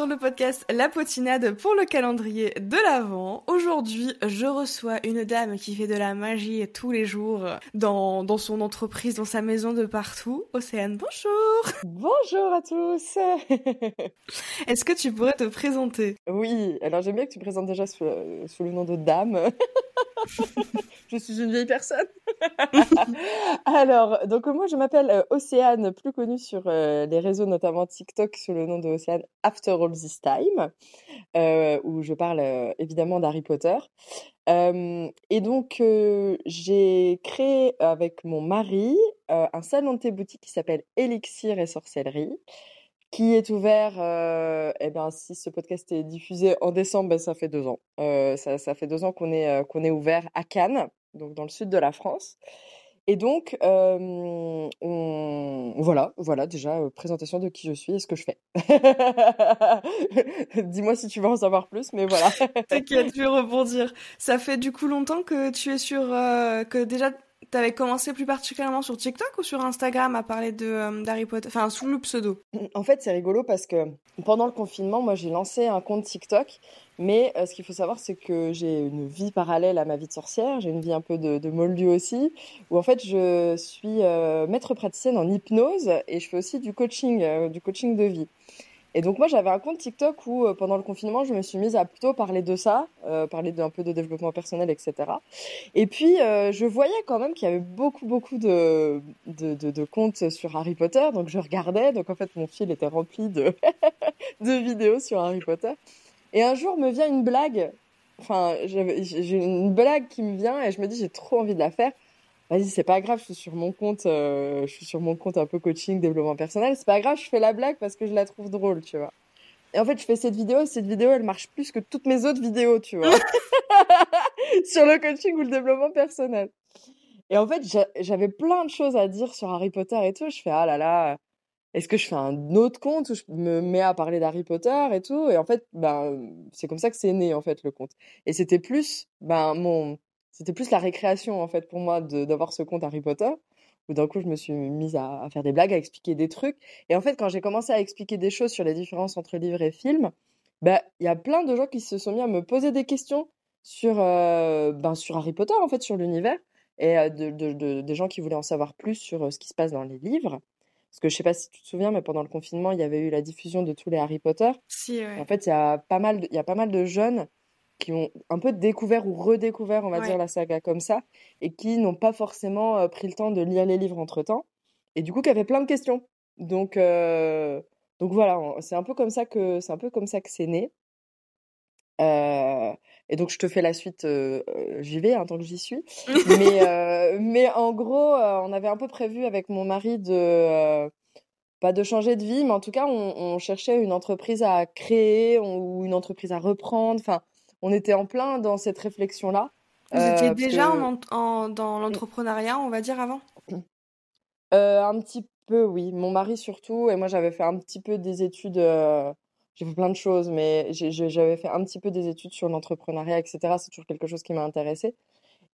sur le podcast La Potinade pour le calendrier de l'Avent. Aujourd'hui, je reçois une dame qui fait de la magie tous les jours dans, dans son entreprise, dans sa maison de partout. Océane, bonjour Bonjour à tous Est-ce que tu pourrais te présenter? Oui, alors j'aime bien que tu présentes déjà sous, sous le nom de dame. je suis une vieille personne. Alors, donc moi je m'appelle euh, Océane, plus connue sur euh, les réseaux, notamment TikTok, sous le nom de Océane After All This Time, euh, où je parle évidemment d'Harry Potter. et donc j'ai créé avec mon mari un salon de thé boutique qui s'appelle Elixir et Sorcellerie qui est ouvert, euh, eh ben, si ce podcast est diffusé en décembre, ben, ça fait deux ans. Euh, ça, fait deux ans qu'on est, euh, qu'on est ouvert à Cannes, donc dans le sud de la France. Et donc, on... voilà, voilà déjà, présentation de qui je suis et ce que je fais. Dis-moi si tu veux en savoir plus, mais voilà. T'inquiète, je vais rebondir. Ça fait du coup longtemps que tu es sur... que déjà T'avais commencé plus particulièrement sur TikTok ou sur Instagram à parler de euh, d'Harry Potter, enfin sous le pseudo? En fait, c'est rigolo parce que pendant le confinement, moi j'ai lancé un compte TikTok, mais euh, ce qu'il faut savoir, c'est que j'ai une vie parallèle à ma vie de sorcière, j'ai une vie un peu de, de moldu aussi, où en fait je suis euh, maître praticienne en hypnose et je fais aussi du coaching, du coaching de vie. Et donc moi j'avais un compte TikTok où euh, pendant le confinement je me suis mise à plutôt parler de ça, euh, parler d'un peu de développement personnel, etc. Et puis euh, je voyais quand même qu'il y avait beaucoup beaucoup de, de, de, de, comptes sur Harry Potter, donc je regardais, donc en fait mon fil était rempli de, de vidéos sur Harry Potter. Et un jour me vient une blague, enfin j'ai une blague qui me vient et je me dis j'ai trop envie de la faire vas-y, c'est pas grave, je suis sur mon compte, euh, je suis sur mon compte un peu coaching, développement personnel, c'est pas grave, je fais la blague parce que je la trouve drôle, tu vois. Et en fait, je fais cette vidéo, et cette vidéo, elle marche plus que toutes mes autres vidéos, tu vois. sur le coaching ou le développement personnel. Et en fait, j'avais plein de choses à dire sur Harry Potter et tout. Je fais, ah là là, est-ce que je fais un autre compte où je me mets à parler d'Harry Potter et tout? Et en fait, ben, c'est comme ça que c'est né, en fait, le compte. Et c'était plus, ben, mon, c'était plus la récréation en fait pour moi d'avoir ce compte Harry Potter où d'un coup je me suis mise à, faire des blagues, à expliquer des trucs. Et en fait, quand j'ai commencé à expliquer des choses sur les différences entre livres et films, bah il y a plein de gens qui se sont mis à me poser des questions sur euh, ben, sur Harry Potter en fait, sur l'univers et euh, de, de, des gens qui voulaient en savoir plus sur euh, ce qui se passe dans les livres. Parce que je sais pas si tu te souviens, mais pendant le confinement, il y avait eu la diffusion de tous les Harry Potter. Si, ouais. En fait, il y a pas mal, il y a pas mal de jeunes qui ont un peu découvert ou redécouvert, on va dire, la saga comme ça, et qui n'ont pas forcément euh, pris le temps de lire les livres entre-temps, et du coup qui avaient plein de questions. Donc, euh, donc voilà, c'est un peu comme ça que c'est un peu comme ça que c'est né. Euh, et donc je te fais la suite, j'y vais hein, tant que j'y suis. mais, mais en gros, on avait un peu prévu avec mon mari de pas de changer de vie, mais en tout cas, on, on cherchait une entreprise à créer ou une entreprise à reprendre. Enfin, on était en plein dans cette réflexion-là. Vous étiez euh, déjà en, dans l'entrepreneuriat, on va dire, avant? Euh, Un petit peu, oui. Mon mari surtout. Et moi, j'avais fait un petit peu des études. Euh, j'ai fait plein de choses, mais j'avais fait un petit peu des études sur l'entrepreneuriat, etc. C'est toujours quelque chose qui m'a intéressé.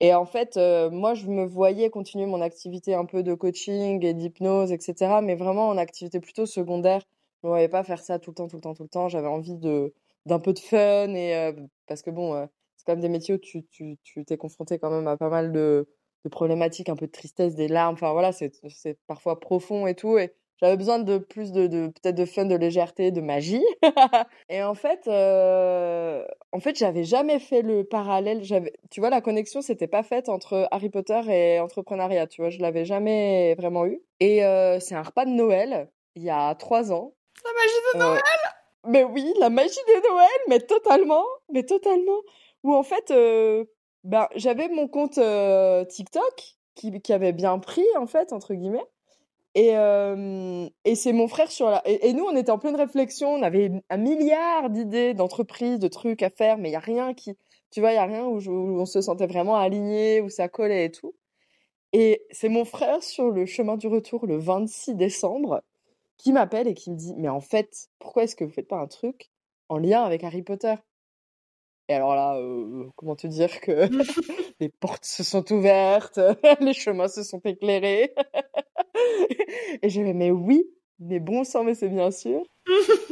Et en fait, moi, je me voyais continuer mon activité un peu de coaching et d'hypnose, etc. Mais vraiment en activité plutôt secondaire. Je ne voyais pas faire ça tout le temps, tout le temps, tout le temps. J'avais envie de d'un peu de fun et parce que bon, c'est quand même des métiers où tu tu tu t'es confronté quand même à pas mal de, de problématiques, un peu de tristesse, des larmes. Enfin voilà, c'est c'est parfois profond et tout. Et j'avais besoin de plus de, de peut-être de fun, de légèreté, de magie. et en fait, euh, en fait, j'avais jamais fait le parallèle. J'avais, tu vois, la connexion s'était pas faite entre Harry Potter et entrepreneuriat. Tu vois, je l'avais jamais vraiment eu. Et euh, c'est un repas de Noël il y a trois ans. La magie de Noël. Mais oui, la magie de Noël, mais totalement, mais totalement. Où en fait, euh, ben, j'avais mon compte euh, TikTok qui, qui avait bien pris, en fait, entre guillemets. Et, euh, et c'est mon frère sur la... Et, nous, on était en pleine réflexion, on avait un milliard d'idées, d'entreprises, de trucs à faire, mais il n'y a rien qui... Tu vois, il n'y a rien où, où, on se sentait vraiment aligné, où ça collait et tout. Et c'est mon frère sur le chemin du retour le 26 décembre qui m'appelle et qui me dit Mais en fait, pourquoi est-ce que vous faites pas un truc en lien avec Harry Potter? Et alors là, euh, comment te dire que les portes se sont ouvertes, les chemins se sont éclairés. et je me Mais oui, mais bon sang, mais c'est bien sûr.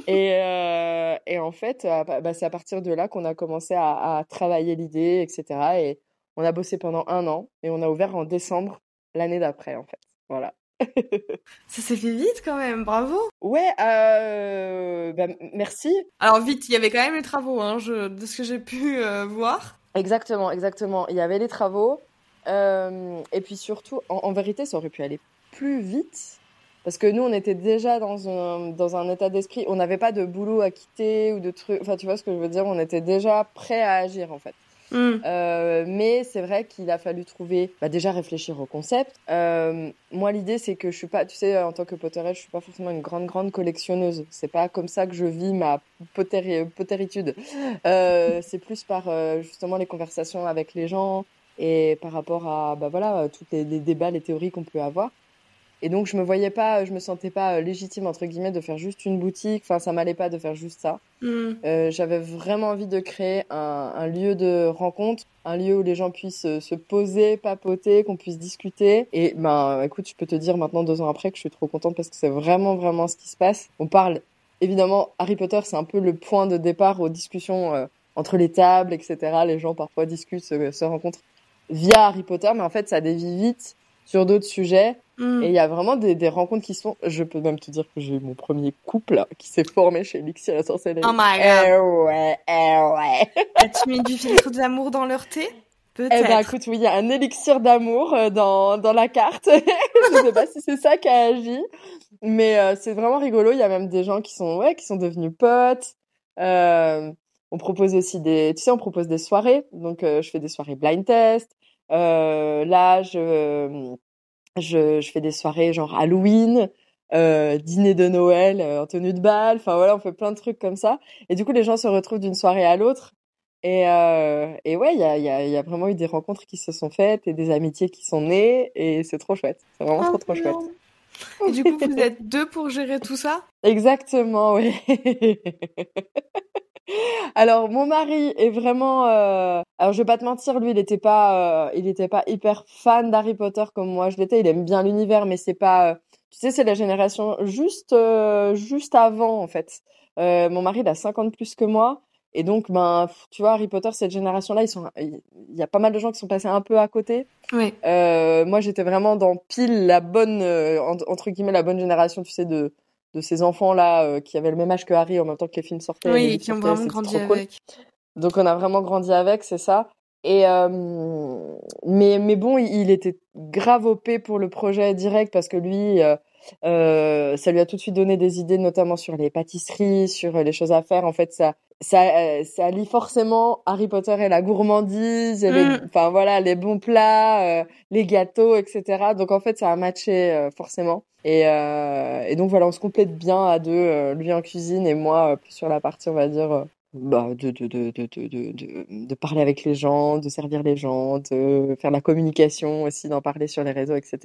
et, euh, et en fait, bah, c'est à partir de là qu'on a commencé à, à travailler l'idée, etc. Et on a bossé pendant un an et on a ouvert en décembre l'année d'après, en fait. Voilà. Ça s'est fait vite quand même, bravo. Ouais, euh, bah, merci. Alors vite, il y avait quand même les travaux, hein, je, de ce que j'ai pu euh, voir. Exactement, exactement. Il y avait les travaux. Euh, et puis surtout, en, vérité, ça aurait pu aller plus vite. Parce que nous, on était déjà dans un, dans un état d'esprit. On n'avait pas de boulot à quitter ou de trucs. Enfin, tu vois ce que je veux dire? On était déjà prêt à agir, en fait. Mm. Euh, mais c'est vrai qu'il a fallu trouver, bah déjà réfléchir au concept. Euh, moi, l'idée, c'est que je suis pas, tu sais, en tant que potterette, je suis pas forcément une grande, grande collectionneuse. C'est pas comme ça que je vis ma potter potteritude. Euh, c'est plus par justement les conversations avec les gens et par rapport à, bah voilà, tous les, les débats, les théories qu'on peut avoir. Et donc, je me voyais pas, je me sentais pas euh, légitime, entre guillemets, de faire juste une boutique. Enfin, ça m'allait pas de faire juste ça. Hmm. Euh, J'avais vraiment envie de créer un, un, lieu de rencontre, un lieu où les gens puissent euh, se poser, papoter, qu'on puisse discuter. Et ben, écoute, je peux te dire maintenant, deux ans après, que je suis trop contente parce que c'est vraiment, vraiment ce qui se passe. On parle, évidemment, Harry Potter, c'est un peu le point de départ aux discussions euh, entre les tables, etc. Les gens parfois discutent, se, se rencontrent via Harry Potter, mais en fait, ça dévie vite sur d'autres sujets. Mm. Et il y a vraiment des, des, rencontres qui sont. Je peux même te dire que j'ai eu mon premier couple qui s'est formé chez Elixir et Sorcellerie. Oh my god. Eh ouais, eh ouais. As-tu mis du filtre d'amour dans leur thé? Peut-être. Eh ben écoute, oui, il y a un élixir d'amour euh, dans, dans la carte. je sais pas si c'est ça qui a agi, mais euh, c'est vraiment rigolo. Il y a même des gens qui sont ouais, qui sont devenus potes. Euh, on propose aussi des, tu sais, on propose des soirées. Donc euh, je fais des soirées blind test. là, je je, je fais des soirées genre Halloween, euh, dîner de Noël euh, en tenue de bal. Enfin voilà, on fait plein de trucs comme ça. Et du coup, les gens se retrouvent d'une soirée à l'autre. Et, euh, et ouais, il y a, y, a, y a vraiment eu des rencontres qui se sont faites et des amitiés qui sont nées. Et c'est trop chouette. C'est vraiment trop, trop chouette. Et du coup, vous êtes deux pour gérer tout ça? Exactement, oui. Alors mon mari est vraiment. Euh... Alors je vais pas te mentir, lui il était pas, euh... il était pas hyper fan d'Harry Potter comme moi je l'étais. Il aime bien l'univers, mais c'est pas. Euh, tu sais, c'est la génération juste juste avant en fait. Mon mari il a 50 plus que moi. Et donc, ben, tu vois, Harry Potter, cette génération-là, ils sont, il y a pas mal de gens qui sont passés un peu à côté. Oui. Moi, j'étais vraiment dans pile la bonne, entre guillemets, la bonne génération, tu sais, de de ces enfants-là euh, qui avaient le même âge que Harry en même temps que les films sortaient. Oui, qui ont vraiment grandi avec. Donc on a vraiment grandi avec, c'est ça. Et euh, mais mais bon, il, était grave opé pour le projet direct parce que lui, euh, euh, ça lui a tout de suite donné des idées, notamment sur les pâtisseries, sur les choses à faire. En fait, ça ça ça lie forcément Harry Potter et la gourmandise, mm. enfin voilà, les bons plats, les gâteaux, etc. Donc en fait, ça a matché forcément. Et, euh, et donc voilà, on se complète bien à deux, euh, lui en cuisine et moi euh, plus sur la partie, on va dire, euh, bah, de, de, de, de, de, de, de parler avec les gens, de servir les gens, de faire la communication aussi, d'en parler sur les réseaux, etc.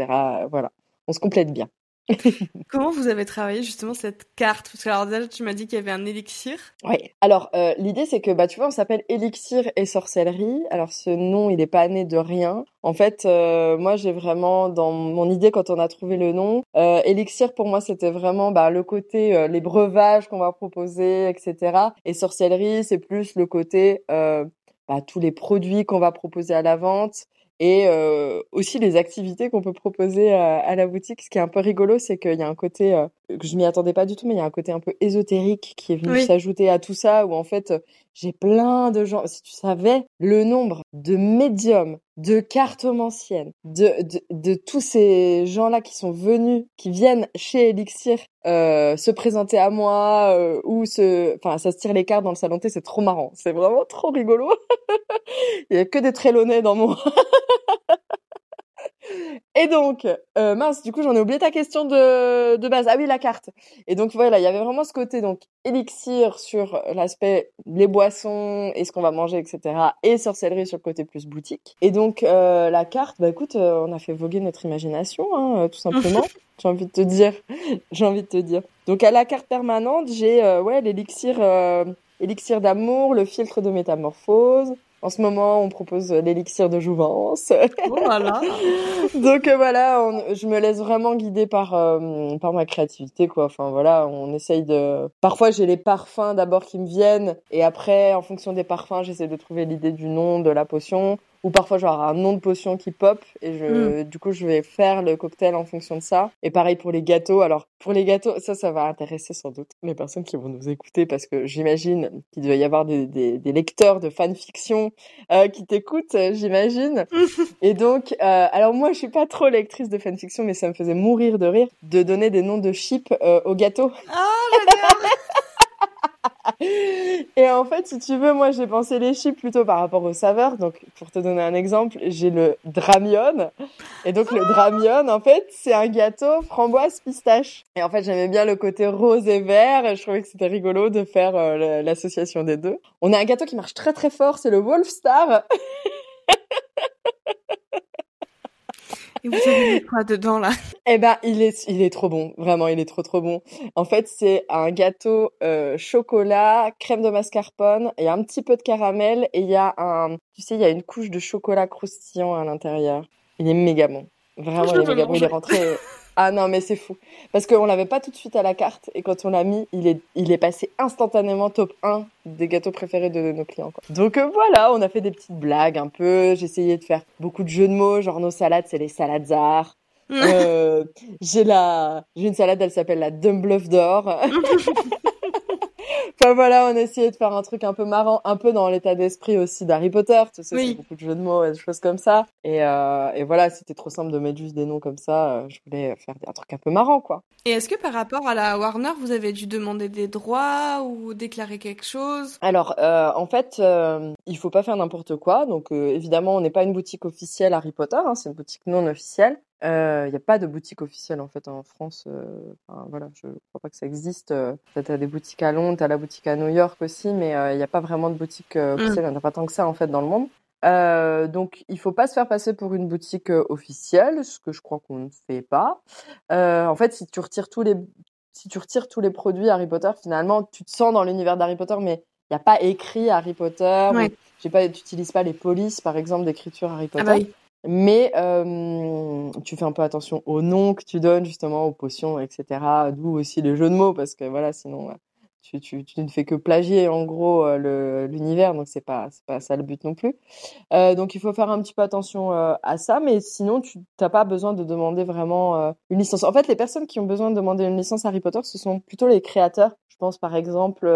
Voilà, on se complète bien. Comment vous avez travaillé justement cette carte? Parce que alors déjà tu m'as dit qu'il y avait un élixir. Oui. Alors euh, l'idée c'est que bah tu vois on s'appelle élixir et sorcellerie. Alors ce nom il n'est pas né de rien. En fait euh, moi j'ai vraiment dans mon idée quand on a trouvé le nom euh, élixir pour moi c'était vraiment bah, le côté euh, les breuvages qu'on va proposer etc. Et sorcellerie c'est plus le côté euh, bah, tous les produits qu'on va proposer à la vente et euh, aussi les activités qu'on peut proposer à, la boutique. Ce qui est un peu rigolo, c'est qu'il y a un côté euh, que je m'y attendais pas du tout, mais il y a un côté un peu ésotérique qui est venu s'ajouter à tout ça, où en fait j'ai plein de gens. Si tu savais le nombre de médiums, de cartomanciennes, de, de, de tous ces gens-là qui sont venus, qui viennent chez Elixir euh, se présenter à moi euh, ou se, enfin ça se tire les cartes dans le salon thé, c'est trop marrant, c'est vraiment trop rigolo. il y a que des trélonnais dans mon Et donc, euh, mince, du coup, j'en ai oublié ta question de, de base. Ah oui, la carte. Et donc, voilà, il y avait vraiment ce côté, donc, élixir sur l'aspect les boissons et ce qu'on va manger, etc. Et sorcellerie sur le côté plus boutique. Et donc, euh, la carte, bah écoute, euh, on a fait voguer notre imagination, hein, tout simplement. j'ai envie de te dire. j'ai envie de te dire. Donc, à la carte permanente, j'ai, ouais, l'élixir, élixir d'amour, le filtre de métamorphose, En ce moment, on propose l'élixir de jouvence. voilà. Donc euh, voilà, je me laisse vraiment guider par euh, par ma créativité quoi. Enfin voilà, on essaye de. Parfois j'ai les parfums d'abord qui me viennent et après en fonction des parfums, j'essaie de trouver l'idée du nom de la potion ou parfois genre un nom de potion qui pop et je mm. du coup je vais faire le cocktail en fonction de ça. Et pareil pour les gâteaux. Alors pour les gâteaux ça ça va intéresser sans doute les personnes qui vont nous écouter parce que j'imagine qu'il doit y avoir des, des, des lecteurs de fanfiction euh, qui t'écoutent j'imagine. Et donc euh, alors moi je suis pas trop lectrice de fanfiction mais ça me faisait mourir de rire de donner des noms de chips euh, aux gâteaux. J'adore Et en fait, si tu veux, moi, j'ai pensé les chips plutôt par rapport aux saveurs. Donc, pour te donner un exemple, j'ai le dramion. Et donc, le dramion, en fait, c'est un gâteau framboise pistache. Et en fait, j'aimais bien le côté rose et vert. Je trouvais que c'était rigolo de faire euh, l'association des deux. On a un gâteau qui marche très très fort, c'est le Wolf Star. Et vous avez mis quoi dedans là? Eh ben, il est, il est trop bon. Vraiment, il est trop trop bon. En fait, c'est un gâteau euh, chocolat, crème de mascarpone, il y a un petit peu de caramel et il y a un, tu sais, il y a une couche de chocolat croustillant à l'intérieur. Il est méga bon. Vraiment, il est méga bon. Il est rentré. Ah non, mais c'est fou. Parce qu'on l'avait pas tout de suite à la carte et quand on l'a mis, il est, il est passé instantanément top 1 des gâteaux préférés de nos clients. Quoi. Donc euh, voilà, on a fait des petites blagues un peu. J'ai essayé de faire beaucoup de jeux de mots, genre nos salades, c'est les salades art. euh, j'ai la, j'ai une salade, elle s'appelle la Dumbluff d'or. enfin voilà, on a essayé de faire un truc un peu marrant, un peu dans l'état d'esprit aussi d'Harry Potter, tu sais, c'est beaucoup de jeux de mots et des choses comme ça. Et, euh, et voilà, c'était trop simple de mettre juste des noms comme ça. Euh, je voulais faire un truc un peu marrant, quoi. Et est-ce que par rapport à la Warner, vous avez dû demander des droits ou déclarer quelque chose? Alors, euh, en fait, euh, il faut pas faire n'importe quoi. Donc, euh, évidemment, on n'est pas une boutique officielle Harry Potter, hein, c'est une boutique non officielle. Il euh, n'y a pas de boutique officielle en fait en France. Euh, enfin, voilà, je crois pas que ça existe. Euh, tu as des boutiques à Londres, tu as la boutique à New York aussi, mais il n'y a pas vraiment de boutique mm. officielle. Il n'y en a pas tant que ça en fait dans le monde. Euh, donc, il faut pas se faire passer pour une boutique officielle, ce que je crois qu'on ne fait pas. Euh, en fait, si tu retires tous les si tu retires tous les produits Harry Potter, finalement, tu te sens dans l'univers d'Harry Potter, mais il n'y a pas écrit Harry Potter. Ouais. Pas, tu n'utilises pas les polices, par exemple, d'écriture Harry Potter. Ah bah oui. Mais euh, tu fais un peu attention aux noms que tu donnes justement aux potions, etc. D'où aussi les jeux de mots parce que voilà, sinon tu, tu, tu, ne fais que plagier en gros euh, l'univers, donc c'est pas c'est pas ça le but non plus. Euh, donc il faut faire un petit peu attention euh, à ça, mais sinon tu t'as pas besoin de demander vraiment euh, une licence. En fait, les personnes qui ont besoin de demander une licence Harry Potter, ce sont plutôt les créateurs. Je pense par exemple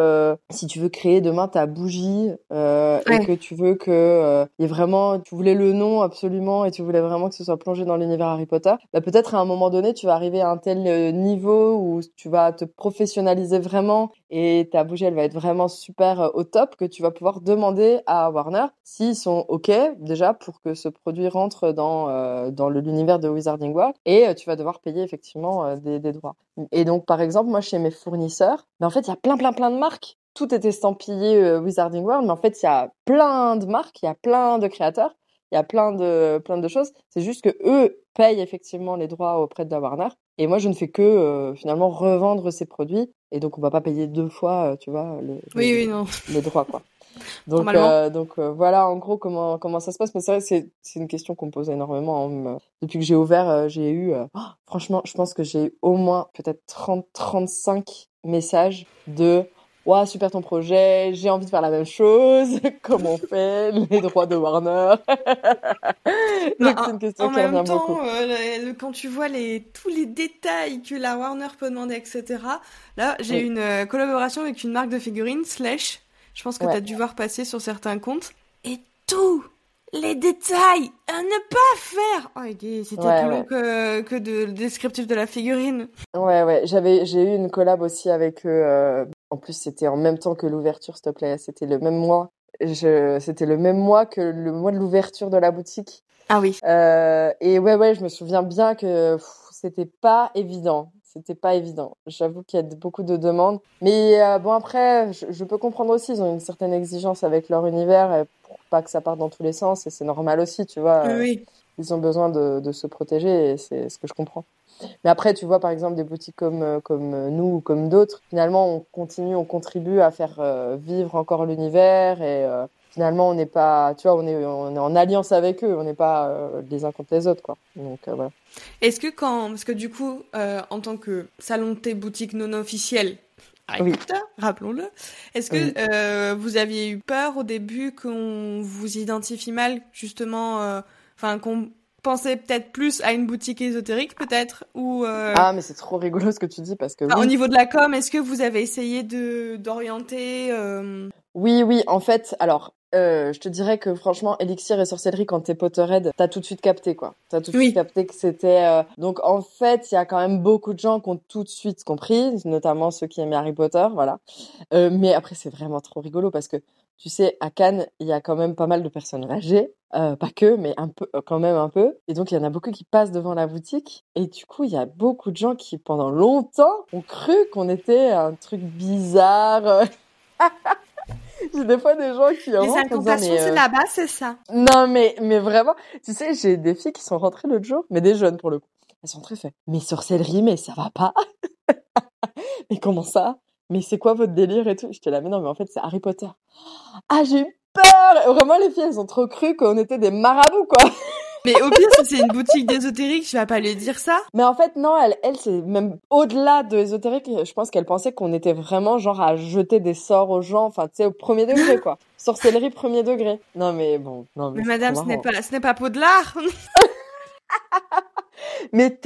si tu veux créer demain ta bougie et que tu veux que vraiment, tu voulais le nom absolument et tu voulais vraiment que ce soit plongé dans l'univers Harry Potter, bah peut-être à un moment donné tu vas arriver à un tel niveau où tu vas te professionnaliser vraiment et ta bougie elle va être vraiment super euh, au top que tu vas pouvoir demander à Warner s'ils sont ok déjà pour que ce produit rentre dans euh, dans l'univers de Wizarding World et euh, tu vas devoir payer effectivement des, des, droits. Et donc par exemple moi chez mes fournisseurs, ben, en fait il y a plein plein plein de marques. Tout est estampillé Wizarding World, mais en fait il y a plein de marques, il y a plein de créateurs il y a plein de plein de choses. C'est juste que eux payent effectivement les droits auprès de la Warner. Et moi, je ne fais que euh, finalement revendre ces produits. Et donc, on va pas payer deux fois, euh, tu vois, le, oui, oui, non. les droits, quoi. Donc, euh, donc voilà, en gros, comment comment ça se passe. Mais c'est vrai, c'est c'est une question qu'on me pose énormément. Hein. Depuis que j'ai ouvert, j'ai eu, oh, franchement, je pense que j'ai au moins peut-être 30, 35 messages de Ouah, super ton projet, j'ai envie de faire la même chose, comment on fait, les droits de Warner? Donc c'est une question en qui même temps, beaucoup. Euh, quand tu vois les, tous les détails que la Warner peut demander, etc. Là, j'ai une euh, collaboration avec une marque de figurines, Slash. Je pense que tu as dû voir passer sur certains comptes. Et tout les détails à ne pas faire. Oh, c'était plus long que, que de, le descriptif de la figurine. Ouais, ouais. J'avais, j'ai eu une collab aussi avec eux. Euh, en plus, c'était en même temps que l'ouverture, s'il te plaît. C'était le même mois. Je, c'était le même mois que le mois de l'ouverture de la boutique. Ah oui. Euh, et ouais, ouais, je me souviens bien que c'était pas évident. C'était pas évident. J'avoue qu'il y a beaucoup de demandes. Mais euh, bon, après, je, je, peux comprendre aussi. Ils ont une certaine exigence avec leur univers pas que ça parte dans tous les sens et c'est normal aussi, tu vois. Oui. Ils ont besoin de, de se protéger et c'est ce que je comprends. Mais après, tu vois, par exemple, des boutiques comme, comme nous ou comme d'autres, finalement, on continue, on contribue à faire euh, vivre encore l'univers et, euh, finalement, on n'est pas, tu vois, on est, on est en alliance avec eux, on n'est pas euh, les uns contre les autres, quoi. Donc euh, voilà. Est-ce que quand, parce que du coup, euh, en tant que salon de thé boutique non officielle, oui. rappelons-le, est-ce que vous aviez eu peur au début qu'on vous identifie mal, justement, enfin qu'on pensait peut-être plus à une boutique ésotérique peut-être ou ah mais c'est trop rigolo ce que tu dis parce que au niveau de la com est-ce que vous avez essayé de d'orienter oui oui en fait alors euh, je te dirais que franchement, Elixir et Sorcellerie, quand t'es Potterhead, t'as tout de suite capté, quoi. T'as tout de suite capté que c'était... Euh, donc, en fait, il y a quand même beaucoup de gens qui ont tout de suite compris, notamment ceux qui aimaient Harry Potter, voilà. Euh, mais après, c'est vraiment trop rigolo parce que, tu sais, à Cannes, il y a quand même pas mal de personnes âgées. pas que, mais un peu, quand même un peu. Et donc, il y en a beaucoup qui passent devant la boutique. Et du coup, il y a beaucoup de gens qui, pendant longtemps, ont cru qu'on était un truc bizarre. j'ai des fois des gens qui Les incantations, c'est euh, là-bas, c'est ça. Non, mais, mais vraiment, tu sais, j'ai des filles qui sont rentrées l'autre jour, mais des jeunes pour le coup. Elles sont très faites. Mais sorcellerie, mais ça va pas. mais comment ça? Mais c'est quoi votre délire et tout? J'étais là, mais non, mais en fait, c'est Harry Potter. Ah, j'ai eu peur! Vraiment, les filles, elles ont trop cru qu'on était des marabouts, quoi. Mais au pire, si c'est une boutique d'ésotérique, je vais pas lui dire ça. Mais en fait, non, elle, elle, c'est même au-delà de ésotérique. Je pense qu'elle pensait qu'on était vraiment genre à jeter des sorts aux gens. Enfin, tu sais, au premier degré, quoi. Sorcellerie premier degré. Non, mais bon, non. Mais, mais madame, ce n'est pas, ce n'est pas l'art. mais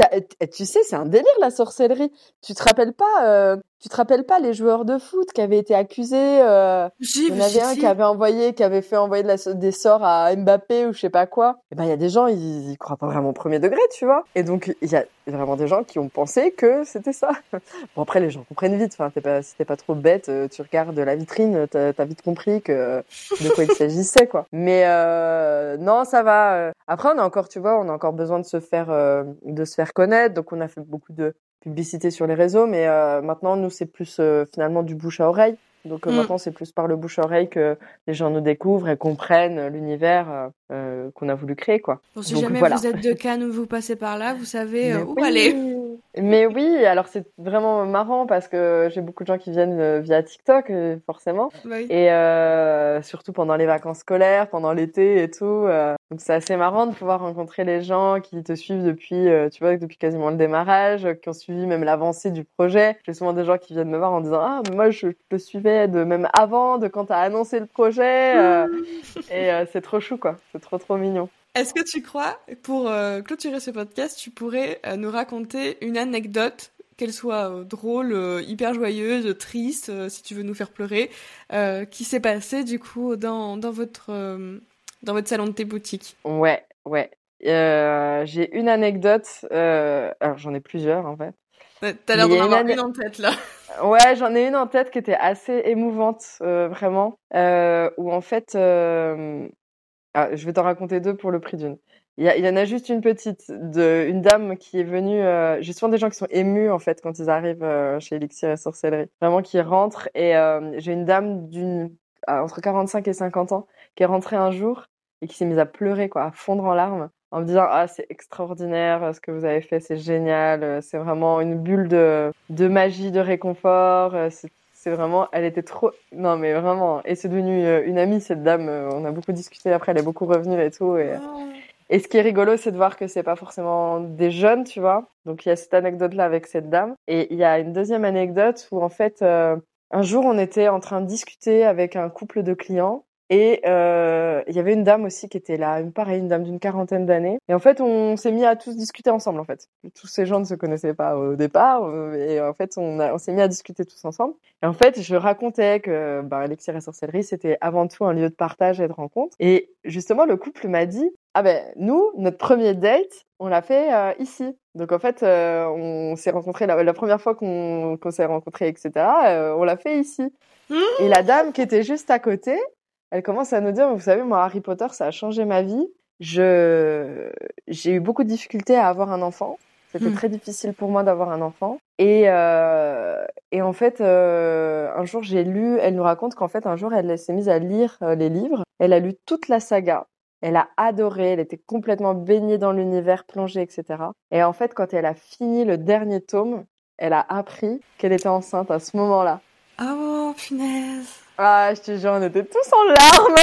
tu sais, c'est un délire la sorcellerie. Tu te rappelles pas euh, tu te rappelles pas les joueurs de foot qui avaient été accusés euh, Il y en avait un qui avait envoyé, qui avait fait envoyer de la, des sorts à Mbappé ou je sais pas quoi. Et eh ben il y a des gens, ils, ils croient pas vraiment au premier degré, tu vois. Et donc il y a vraiment des gens qui ont pensé que c'était ça. Bon après les gens comprennent vite. Enfin t'es pas, si t'es pas trop bête, euh, tu regardes la vitrine, t'as as vite compris que de quoi il s'agissait quoi. Mais euh, non ça va. Euh. Après on a encore, tu vois, on a encore besoin de se faire, euh, de se faire connaître. Donc on a fait beaucoup de publicité sur les réseaux, mais euh, maintenant, nous, c'est plus euh, finalement du bouche à oreille. Donc euh, mm. maintenant, c'est plus par le bouche à oreille que les gens nous découvrent et comprennent l'univers qu'on a voulu créer, quoi. si jamais vous êtes de Cannes ou vous passez par là, vous savez où aller. Mais oui, alors c'est vraiment marrant parce que j'ai beaucoup de gens qui viennent via TikTok, forcément. Et surtout pendant les vacances scolaires, pendant l'été et tout. Donc c'est assez marrant de pouvoir rencontrer les gens qui te suivent depuis, euh, tu vois, depuis quasiment le démarrage, qui ont suivi même l'avancée du projet. J'ai souvent des gens qui viennent me voir en disant ah mais moi je te suivais de même avant, de quand t'as annoncé le projet, euh, et euh, c'est trop chou quoi, c'est trop trop mignon. Est-ce que tu crois, pour clôturer ce podcast, tu pourrais nous raconter une anecdote qu'elle soit drôle, hyper joyeuse, triste, si tu veux nous faire pleurer, qui s'est passée du coup dans, dans votre dans votre salon de thé boutique Ouais, ouais. Euh, j'ai une anecdote. Euh, alors j'en ai plusieurs en fait. T'as l'air d'en avoir une, en tête là. Ouais, j'en ai une en tête qui était assez émouvante, euh, vraiment. Euh, où en fait, euh, ah, je vais t'en raconter deux pour le prix d'une. Il y, en a juste une petite, de, une dame qui est venue. Euh, J'ai souvent des gens qui sont émus en fait quand ils arrivent euh, chez Elixir et Sorcellerie, vraiment qui rentrent. Et j'ai une dame d'une entre 45 et 50 ans qui est rentrée un jour et qui s'est mise à pleurer, quoi, à fondre en larmes, en me disant ah c'est extraordinaire ce que vous avez fait, c'est génial, c'est vraiment une bulle de magie, de réconfort. Vraiment, elle était trop, non mais vraiment, et c'est devenu euh, une amie cette dame. Euh, on a beaucoup discuté après, elle est beaucoup revenue et tout. Et, oh. et ce qui est rigolo, c'est de voir que c'est pas forcément des jeunes, tu vois. Donc il y a cette anecdote là avec cette dame, et il y a une deuxième anecdote où en fait. Euh, un jour, on était en train de discuter avec un couple de clients et euh, il y avait une dame aussi qui était là, une pareille, une dame d'une quarantaine d'années. Et en fait, on s'est mis à tous discuter ensemble. En fait, tous ces gens ne se connaissaient pas au départ, euh, et en fait, on, on s'est mis à discuter tous ensemble. Et en fait, je racontais que bah, Elixir et Sorcellerie, c'était avant tout un lieu de partage et de rencontre. Et justement, le couple m'a dit ah ben nous, notre premier date, on l'a fait euh, ici. Donc en fait, euh, on s'est rencontrés la, première fois qu'on s'est rencontrés, etc. On l'a fait ici. Mmh. Et la dame qui était juste à côté, elle commence à nous dire, vous savez, moi, Harry Potter, ça a changé ma vie. Je, j'ai eu beaucoup de difficultés à avoir un enfant. C'était hmm. très difficile pour moi d'avoir un enfant. Et, euh, et en fait, euh, un jour, j'ai lu, elle nous raconte qu'en fait, un jour, elle s'est mise à lire euh, les livres. Elle a lu toute la saga. Elle a adoré, elle était complètement baignée dans l'univers, plongée, etc. Et en fait, quand elle a fini le dernier tome, elle a appris qu'elle était enceinte à ce moment-là. Oh, punaise ah, je te jure, on était tous en larmes.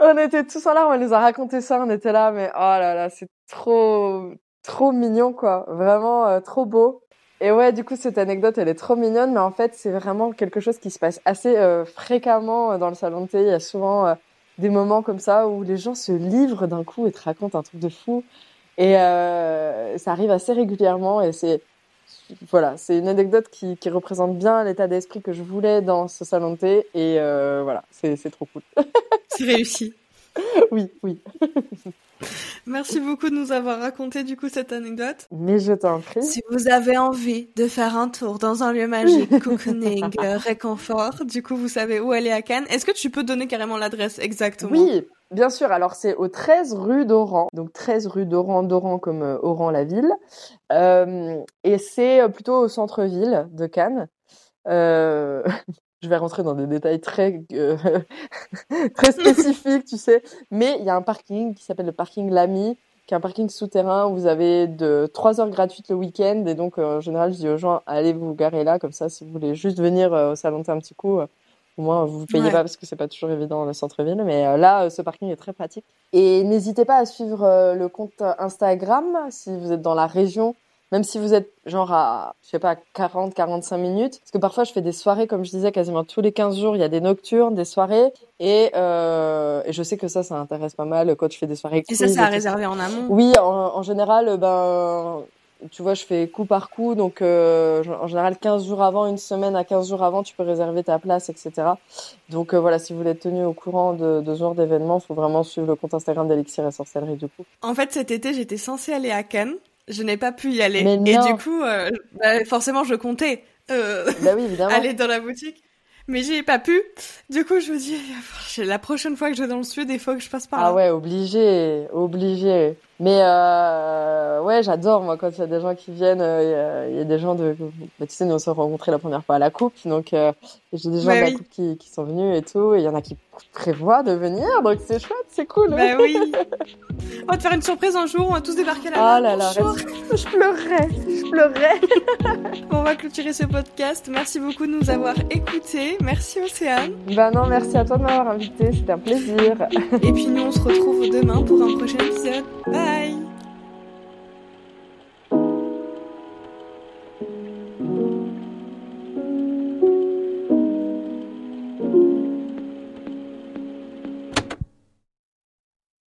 on était tous en larmes, on nous a raconté ça, on était là, mais oh là là, c'est trop, trop mignon, quoi. Vraiment euh, trop beau. Et ouais, du coup, cette anecdote, elle est trop mignonne, mais en fait, c'est vraiment quelque chose qui se passe assez euh, fréquemment euh, dans le salon de thé. Il y a souvent des moments comme ça où les gens se livrent d'un coup et te racontent un truc de fou. Et ça arrive assez régulièrement et c'est voilà, c'est une anecdote qui, qui représente bien l'état d'esprit que je voulais dans ce salon de thé et voilà, c'est trop cool. c'est réussi. oui, oui. Merci beaucoup de nous avoir raconté du coup cette anecdote. Mais je t'en prie. Si vous avez envie de faire un tour dans un lieu magique, cocooning, euh, réconfort, du coup vous savez où aller à Cannes. Est-ce que tu peux donner carrément l'adresse exactement? Oui, bien sûr. Alors c'est au 13 rue d'Oran, donc 13 rue d'Oran, d'Oran comme euh, Oran la ville, euh, et c'est plutôt au centre-ville de Cannes. Euh, je vais rentrer dans des détails très euh, très spécifiques, tu sais. Mais il y a un parking qui s'appelle le parking Lamy, qui est un parking souterrain où vous avez de 3 heures gratuites le week-end. Et donc, euh, en général, je dis aux gens, allez vous garer là, comme ça, si vous voulez juste venir euh, au salon un petit coup, au moins vous ne payez pas parce que c'est pas toujours évident dans le centre-ville. Mais là, ce parking est très pratique. Et n'hésitez pas à suivre le compte Instagram si vous êtes dans la région même si vous êtes genre à, je sais pas, 40, 45 minutes. Parce que parfois, je fais des soirées, comme je disais, quasiment tous les 15 jours, il y a des nocturnes, des soirées. Et, euh, et je sais que ça, ça intéresse pas mal quand je fais des soirées. Et ça, c'est à réserver en amont Oui, en, général, ben, tu vois, je fais coup par coup. Donc, euh, en général, 15 jours avant, une semaine à 15 jours avant, tu peux réserver ta place, etc. Donc, euh, voilà, si vous voulez être tenu au courant de, de ce genre d'événements, il faut vraiment suivre le compte Instagram d'Elixir et Sorcellerie, du coup. En fait, cet été, j'étais censée aller à Cannes je n'ai pas pu y aller. et du coup, euh, bah, forcément, je comptais euh, bah oui, aller dans la boutique. Mais j'ai pas pu. Du coup, je me dis, la prochaine fois que je vais dans le sud, il faut que je passe par là. Ah ouais, obligé, obligé. Mais euh, ouais, j'adore moi quand il y a des gens qui viennent. Euh, il y, a des gens de, bah, tu sais, nous on s'est rencontrés la première fois à la coupe, donc euh, j'ai des gens de la coupe qui, qui, sont venus et tout. Et il y en a qui prévoient de venir, donc c'est chouette, c'est cool. Bah oui. on va te faire une surprise un jour, on va tous débarquer là. Oh là là, je pleurerais, je pleurerais. on va clôturer ce podcast. Merci beaucoup de nous avoir écoutés. Merci Océane. Bah non, merci à toi de m'avoir invité, c'était un plaisir. et puis nous on se retrouve demain pour un prochain épisode. Bye.